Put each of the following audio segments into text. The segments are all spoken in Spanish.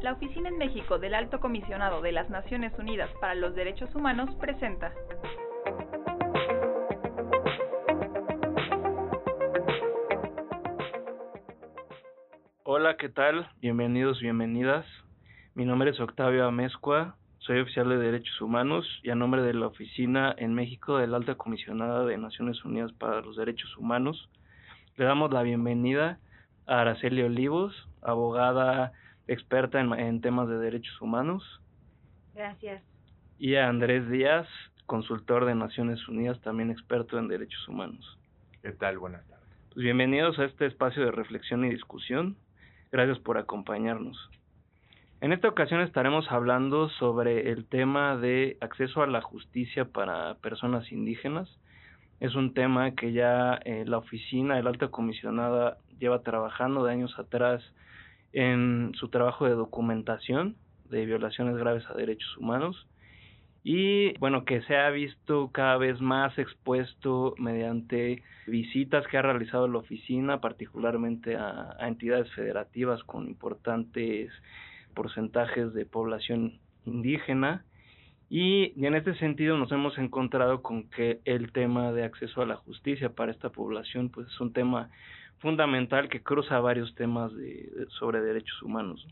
La Oficina en México del Alto Comisionado de las Naciones Unidas para los Derechos Humanos presenta Hola, ¿qué tal? Bienvenidos, bienvenidas. Mi nombre es Octavio Amezcua, soy oficial de Derechos Humanos y a nombre de la Oficina en México del Alta Comisionada de Naciones Unidas para los Derechos Humanos, le damos la bienvenida a Araceli Olivos, abogada experta en, en temas de derechos humanos. Gracias. Y a Andrés Díaz, consultor de Naciones Unidas, también experto en derechos humanos. ¿Qué tal? Buenas tardes. Pues bienvenidos a este espacio de reflexión y discusión. Gracias por acompañarnos. En esta ocasión estaremos hablando sobre el tema de acceso a la justicia para personas indígenas. Es un tema que ya eh, la oficina del alta comisionada lleva trabajando de años atrás en su trabajo de documentación de violaciones graves a derechos humanos y bueno que se ha visto cada vez más expuesto mediante visitas que ha realizado la oficina particularmente a entidades federativas con importantes porcentajes de población indígena y, y, en este sentido nos hemos encontrado con que el tema de acceso a la justicia para esta población pues es un tema fundamental que cruza varios temas de, sobre derechos humanos.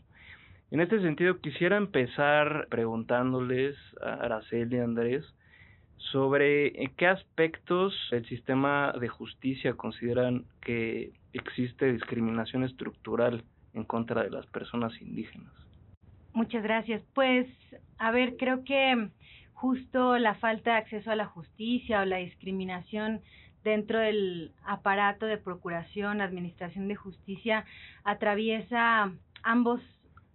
En este sentido quisiera empezar preguntándoles a Araceli y Andrés sobre en qué aspectos el sistema de justicia consideran que existe discriminación estructural en contra de las personas indígenas. Muchas gracias. Pues, a ver, creo que justo la falta de acceso a la justicia o la discriminación dentro del aparato de procuración, administración de justicia, atraviesa ambos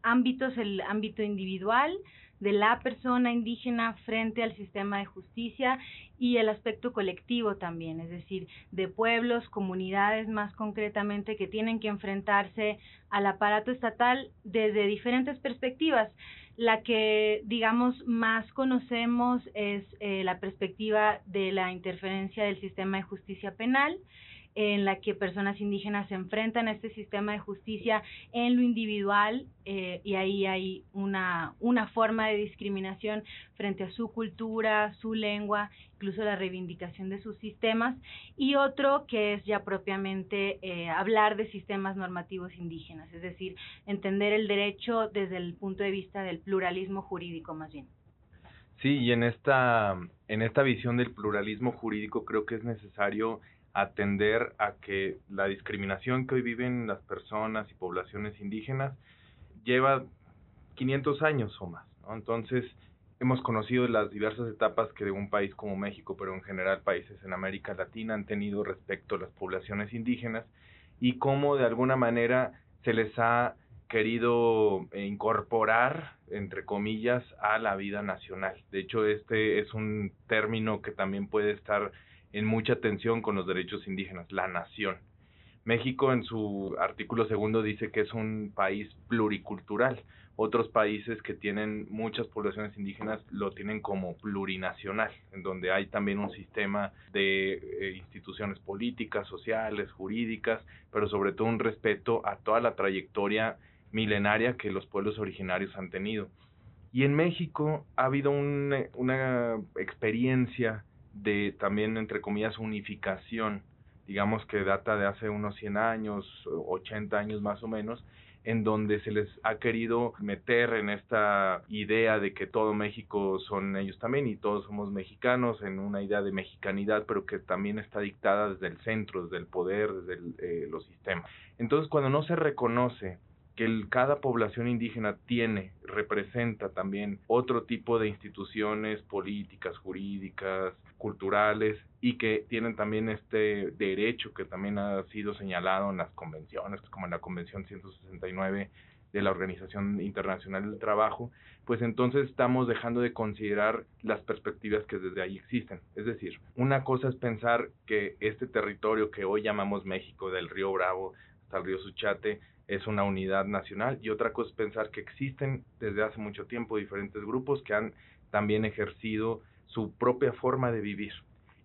ámbitos, el ámbito individual de la persona indígena frente al sistema de justicia y el aspecto colectivo también, es decir, de pueblos, comunidades más concretamente que tienen que enfrentarse al aparato estatal desde diferentes perspectivas. La que, digamos, más conocemos es eh, la perspectiva de la interferencia del sistema de justicia penal, en la que personas indígenas se enfrentan a este sistema de justicia en lo individual eh, y ahí hay una, una forma de discriminación frente a su cultura, su lengua, incluso la reivindicación de sus sistemas y otro que es ya propiamente eh, hablar de sistemas normativos indígenas, es decir, entender el derecho desde el punto de vista del pluralismo jurídico más bien. Sí, y en esta, en esta visión del pluralismo jurídico creo que es necesario atender a que la discriminación que hoy viven las personas y poblaciones indígenas lleva 500 años o más. Entonces, hemos conocido las diversas etapas que de un país como México, pero en general países en América Latina han tenido respecto a las poblaciones indígenas y cómo de alguna manera se les ha querido incorporar, entre comillas, a la vida nacional. De hecho, este es un término que también puede estar en mucha tensión con los derechos indígenas, la nación. México en su artículo segundo dice que es un país pluricultural. Otros países que tienen muchas poblaciones indígenas lo tienen como plurinacional, en donde hay también un sistema de eh, instituciones políticas, sociales, jurídicas, pero sobre todo un respeto a toda la trayectoria milenaria que los pueblos originarios han tenido. Y en México ha habido un, una experiencia de también, entre comillas, unificación, digamos que data de hace unos 100 años, 80 años más o menos, en donde se les ha querido meter en esta idea de que todo México son ellos también y todos somos mexicanos, en una idea de mexicanidad, pero que también está dictada desde el centro, desde el poder, desde el, eh, los sistemas. Entonces, cuando no se reconoce que el, cada población indígena tiene, representa también otro tipo de instituciones políticas, jurídicas, culturales y que tienen también este derecho que también ha sido señalado en las convenciones, como en la Convención 169 de la Organización Internacional del Trabajo, pues entonces estamos dejando de considerar las perspectivas que desde ahí existen. Es decir, una cosa es pensar que este territorio que hoy llamamos México, del río Bravo hasta el río Suchate, es una unidad nacional y otra cosa es pensar que existen desde hace mucho tiempo diferentes grupos que han también ejercido su propia forma de vivir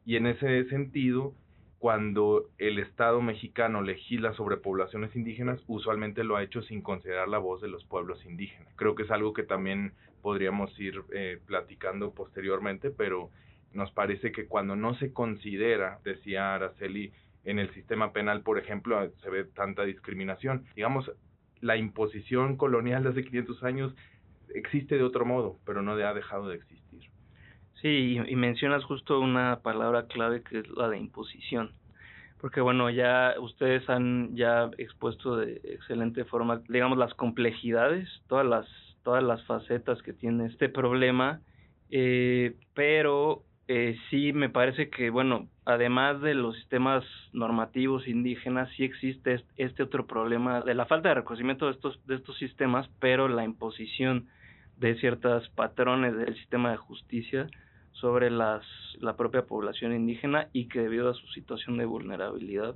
Y en ese sentido, cuando el Estado mexicano legisla sobre poblaciones indígenas, usualmente lo ha hecho sin considerar la voz de los pueblos indígenas. Creo que es algo que también podríamos ir eh, platicando posteriormente, pero nos parece que cuando no se considera, decía Araceli, en el sistema penal, por ejemplo, se ve tanta discriminación. Digamos, la imposición colonial de hace 500 años existe de otro modo, pero no ha dejado de existir. Sí, y, mencionas justo una palabra clave que es la de imposición. Porque bueno, ya ustedes han ya expuesto de excelente forma, digamos, las complejidades, todas las, todas las facetas que tiene este problema, eh, pero eh, sí me parece que, bueno, además de los sistemas normativos indígenas, sí existe este otro problema de la falta de reconocimiento de estos, de estos sistemas, pero la imposición de ciertos patrones del sistema de justicia sobre las, la propia población indígena y que debido a su situación de vulnerabilidad,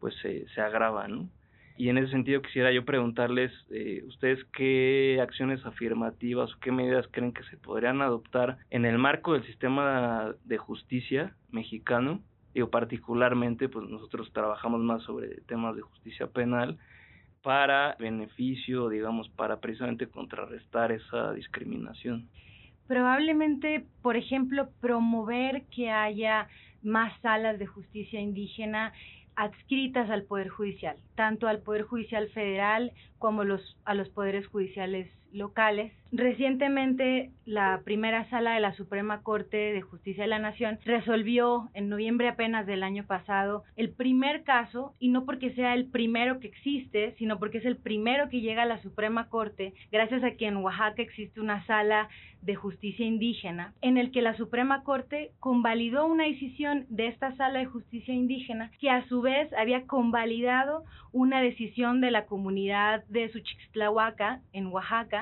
pues se, se agrava, ¿no? Y en ese sentido quisiera yo preguntarles, eh, ¿ustedes qué acciones afirmativas o qué medidas creen que se podrían adoptar en el marco del sistema de justicia mexicano? Digo, particularmente, pues nosotros trabajamos más sobre temas de justicia penal para beneficio, digamos, para precisamente contrarrestar esa discriminación. Probablemente, por ejemplo, promover que haya más salas de justicia indígena adscritas al Poder Judicial, tanto al Poder Judicial Federal como los, a los poderes judiciales locales. Recientemente, la primera sala de la Suprema Corte de Justicia de la Nación resolvió en noviembre apenas del año pasado el primer caso, y no porque sea el primero que existe, sino porque es el primero que llega a la Suprema Corte, gracias a que en Oaxaca existe una sala de justicia indígena, en el que la Suprema Corte convalidó una decisión de esta sala de justicia indígena, que a su vez había convalidado una decisión de la comunidad de Suchixtlahuaca, en Oaxaca,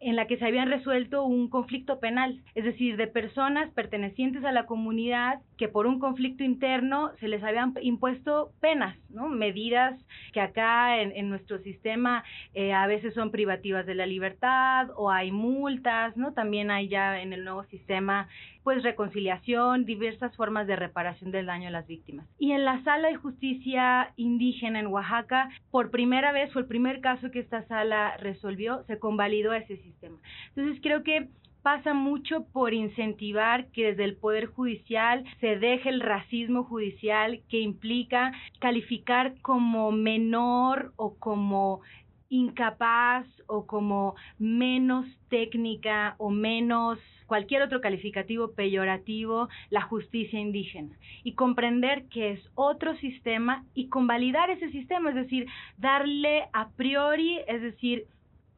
en la que se habían resuelto un conflicto penal, es decir, de personas pertenecientes a la comunidad que por un conflicto interno se les habían impuesto penas, ¿no? medidas que acá en, nuestro sistema eh, a veces son privativas de la libertad o hay multas, ¿no? También hay ya en el nuevo sistema pues reconciliación, diversas formas de reparación del daño a las víctimas. Y en la sala de justicia indígena en Oaxaca, por primera vez fue el primer caso que esta sala resolvió, se convalidó ese sistema. Entonces creo que pasa mucho por incentivar que desde el Poder Judicial se deje el racismo judicial que implica calificar como menor o como incapaz o como menos técnica o menos cualquier otro calificativo peyorativo la justicia indígena y comprender que es otro sistema y convalidar ese sistema, es decir, darle a priori, es decir,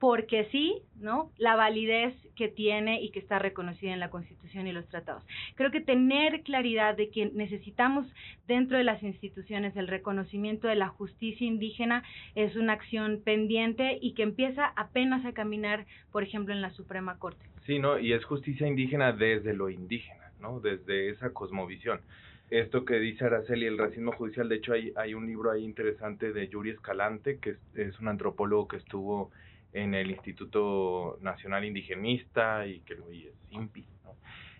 porque sí, ¿no? La validez que tiene y que está reconocida en la Constitución y los tratados. Creo que tener claridad de que necesitamos dentro de las instituciones el reconocimiento de la justicia indígena es una acción pendiente y que empieza apenas a caminar, por ejemplo, en la Suprema Corte. Sí, ¿no? Y es justicia indígena desde lo indígena, ¿no? Desde esa cosmovisión esto que dice Araceli, el racismo judicial, de hecho hay, hay un libro ahí interesante de Yuri Escalante, que es, es un antropólogo que estuvo en el Instituto Nacional Indigenista y que hoy es INPI, ¿no?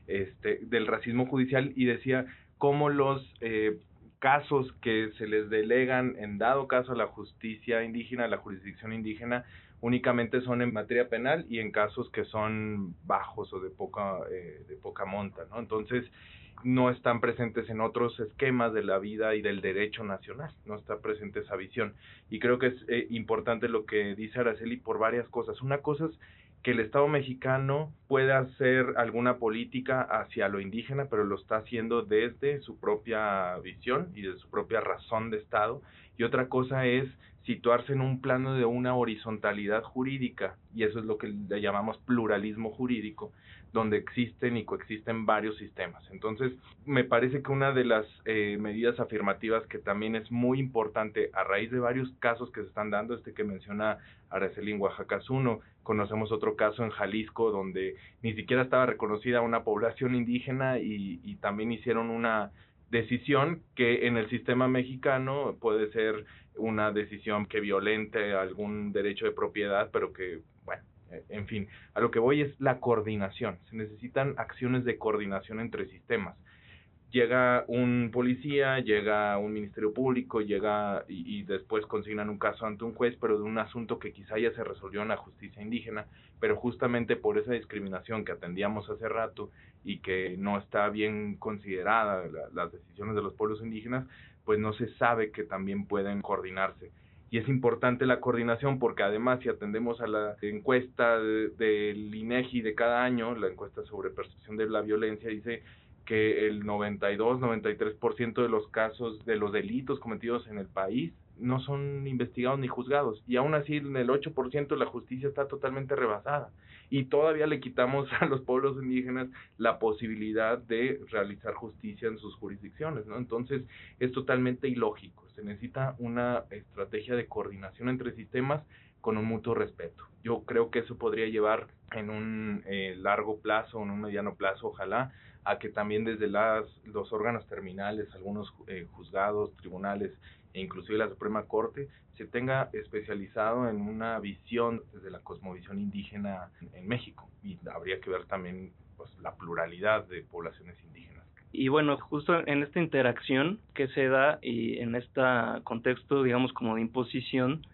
este, del racismo judicial y decía cómo los eh, casos que se les delegan en dado caso a la justicia indígena, a la jurisdicción indígena, únicamente son en materia penal y en casos que son bajos o de poca, eh, de poca monta, ¿no? Entonces, no están presentes en otros esquemas de la vida y del derecho nacional, no está presente esa visión. Y creo que es eh, importante lo que dice Araceli por varias cosas. Una cosa es que el Estado mexicano pueda hacer alguna política hacia lo indígena, pero lo está haciendo desde su propia visión y de su propia razón de Estado. Y otra cosa es situarse en un plano de una horizontalidad jurídica, y eso es lo que le llamamos pluralismo jurídico, donde existen y coexisten varios sistemas. Entonces, me parece que una de las eh, medidas afirmativas que también es muy importante a raíz de varios casos que se están dando, este que menciona Araceli en Oaxaca es uno, conocemos otro caso en Jalisco donde ni siquiera estaba reconocida una población indígena y, y también hicieron una decisión que en el sistema mexicano puede ser una decisión que violente algún derecho de propiedad, pero que, bueno, en fin, a lo que voy es la coordinación. Se necesitan acciones de coordinación entre sistemas. llega un policía, llega un ministerio público, llega y, y, después consignan un caso ante un juez, pero de un asunto que quizá ya se resolvió en la justicia indígena, pero justamente por esa discriminación que atendíamos hace rato y que no está bien considerada las decisiones de los pueblos indígenas, pues no se sabe que también pueden coordinarse. Y es importante la coordinación porque además si atendemos a la encuesta del INEGI de cada año, la encuesta sobre percepción de la violencia, dice que el 92-93% de los casos de los delitos cometidos en el país no son investigados ni juzgados y aún así en el 8% la justicia está totalmente rebasada y todavía le quitamos a los pueblos indígenas la posibilidad de realizar justicia en sus jurisdicciones, ¿no? Entonces es totalmente ilógico, se necesita una estrategia de coordinación entre sistemas con un mutuo respeto. Yo creo que eso podría llevar en un eh, largo plazo, en un mediano plazo, ojalá, a que también desde las, los órganos terminales, algunos eh, juzgados, tribunales e inclusive la Suprema Corte, se tenga especializado en una visión desde la cosmovisión indígena en México. Y habría que ver también pues, la pluralidad de poblaciones indígenas. Y bueno, justo en esta interacción que se da y en este contexto, digamos, como de imposición,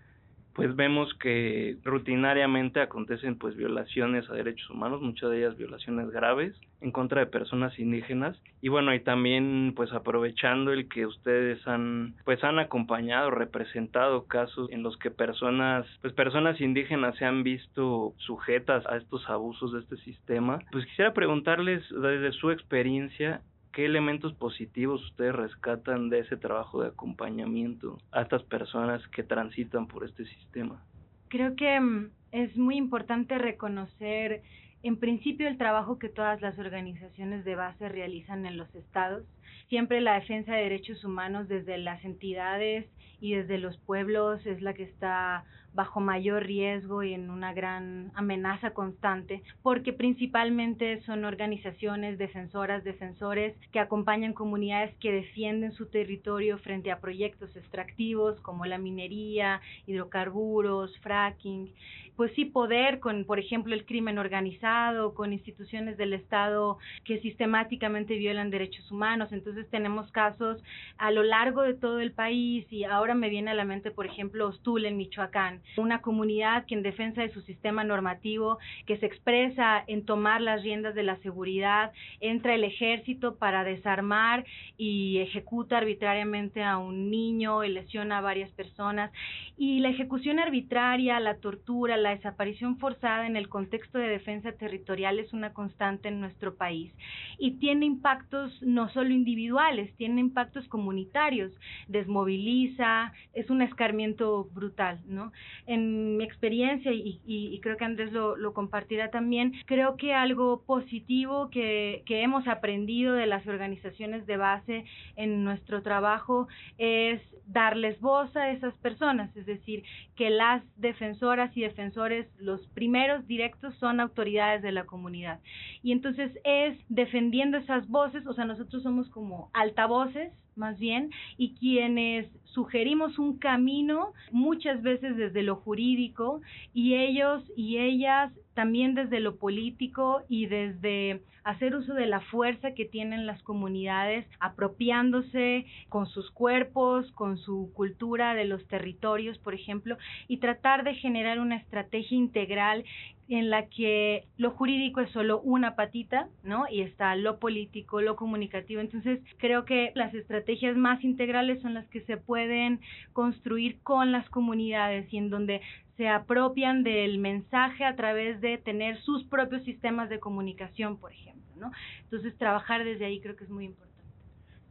pues vemos que rutinariamente acontecen pues violaciones a derechos humanos, muchas de ellas violaciones graves en contra de personas indígenas. Y bueno, y también pues aprovechando el que ustedes han pues han acompañado, representado casos en los que personas pues personas indígenas se han visto sujetas a estos abusos de este sistema, pues quisiera preguntarles desde su experiencia ¿Qué elementos positivos ustedes rescatan de ese trabajo de acompañamiento a estas personas que transitan por este sistema? Creo que mm, es muy importante reconocer en principio el trabajo que todas las organizaciones de base realizan en los estados. Siempre la defensa de derechos humanos desde las entidades y desde los pueblos es la que está bajo mayor riesgo y en una gran amenaza constante, porque principalmente son organizaciones defensoras, defensores que acompañan comunidades que defienden su territorio frente a proyectos extractivos como la minería, hidrocarburos, fracking pues sí poder con, por ejemplo, el crimen organizado, con instituciones del Estado que sistemáticamente violan derechos humanos. Entonces tenemos casos a lo largo de todo el país y ahora me viene a la mente, por ejemplo, Ostul en Michoacán, una comunidad que en defensa de su sistema normativo, que se expresa en tomar las riendas de la seguridad, entra el ejército para desarmar y ejecuta arbitrariamente a un niño y lesiona a varias personas. Y la ejecución arbitraria, la tortura, la desaparición forzada en el contexto de defensa territorial es una constante en nuestro país y tiene impactos no solo individuales, tiene impactos comunitarios, desmoviliza, es un escarmiento brutal, ¿no? En mi experiencia, y, creo que Andrés lo, lo, compartirá también, creo que algo positivo que, que hemos aprendido de las organizaciones de base en nuestro trabajo es darles voz a esas personas, es decir, que las defensoras y defensores, los primeros directos son autoridades de la comunidad. Y entonces es defendiendo esas voces, o sea, nosotros somos como altavoces más bien, y quienes sugerimos un camino muchas veces desde lo jurídico y ellos y ellas también desde lo político y desde hacer uso de la fuerza que tienen las comunidades, apropiándose con sus cuerpos, con su cultura de los territorios, por ejemplo, y tratar de generar una estrategia integral en la que lo jurídico es solo una patita, ¿no? Y está lo político, lo comunicativo. Entonces, creo que las estrategias más integrales son las que se pueden construir con las comunidades y en donde se apropian del mensaje a través de tener sus propios sistemas de comunicación, por ejemplo, ¿no? Entonces, trabajar desde ahí creo que es muy importante.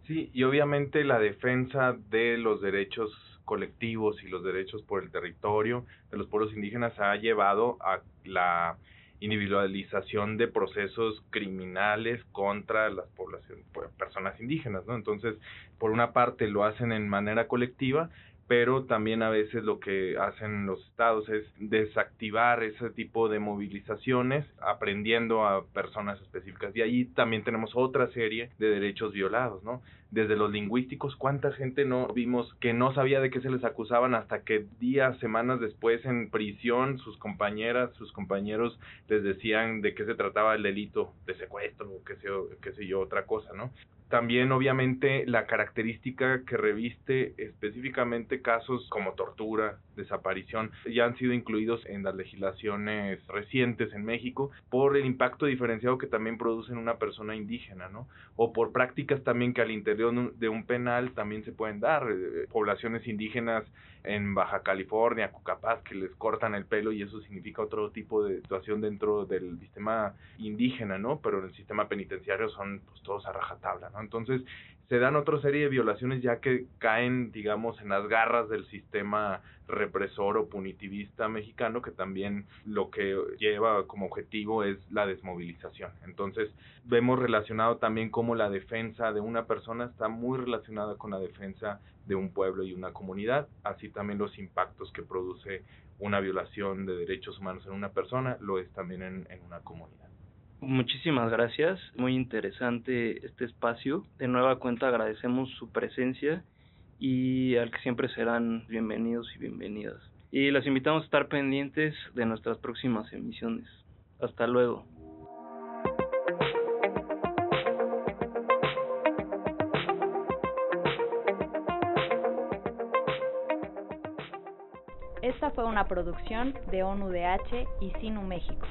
Sí, y obviamente la defensa de los derechos colectivos y los derechos por el territorio de los pueblos indígenas ha llevado a la individualización de procesos criminales contra las poblaciones, personas indígenas, ¿no? Entonces, por una parte lo hacen en manera colectiva, pero también a veces lo que hacen los estados es desactivar ese tipo de movilizaciones aprendiendo a personas específicas. Y ahí también tenemos otra serie de derechos violados, ¿no? Desde los lingüísticos, ¿cuánta gente no vimos que no sabía de qué se les acusaban hasta que días, semanas después en prisión sus compañeras, sus compañeros les decían de qué se trataba el delito de secuestro qué sé, qué sé yo, otra cosa, ¿no? También, obviamente, la característica que reviste específicamente casos como tortura, desaparición, ya han sido incluidos en las legislaciones recientes en México por el impacto diferenciado que también produce en una persona indígena, ¿no? O por prácticas también que al interior de un penal también se pueden dar. Eh, poblaciones indígenas en Baja California, Cucapaz, que les cortan el pelo y eso significa otro tipo de situación dentro del sistema indígena, ¿no? Pero en el sistema penitenciario son pues todos a rajatabla, ¿no? Entonces, se dan otra serie de violaciones ya que caen, digamos, en las garras del sistema represor o punitivista mexicano, que también lo que lleva como objetivo es la desmovilización. Entonces, vemos relacionado también cómo la defensa de una persona está muy relacionada con la defensa de un pueblo y una comunidad, así también los impactos que produce una violación de derechos humanos en una persona lo es también en, en una comunidad. Muchísimas gracias, muy interesante este espacio. De nueva cuenta agradecemos su presencia y al que siempre serán bienvenidos y bienvenidas. Y los invitamos a estar pendientes de nuestras próximas emisiones. Hasta luego. Esta fue una producción de ONUDH y Sinu México.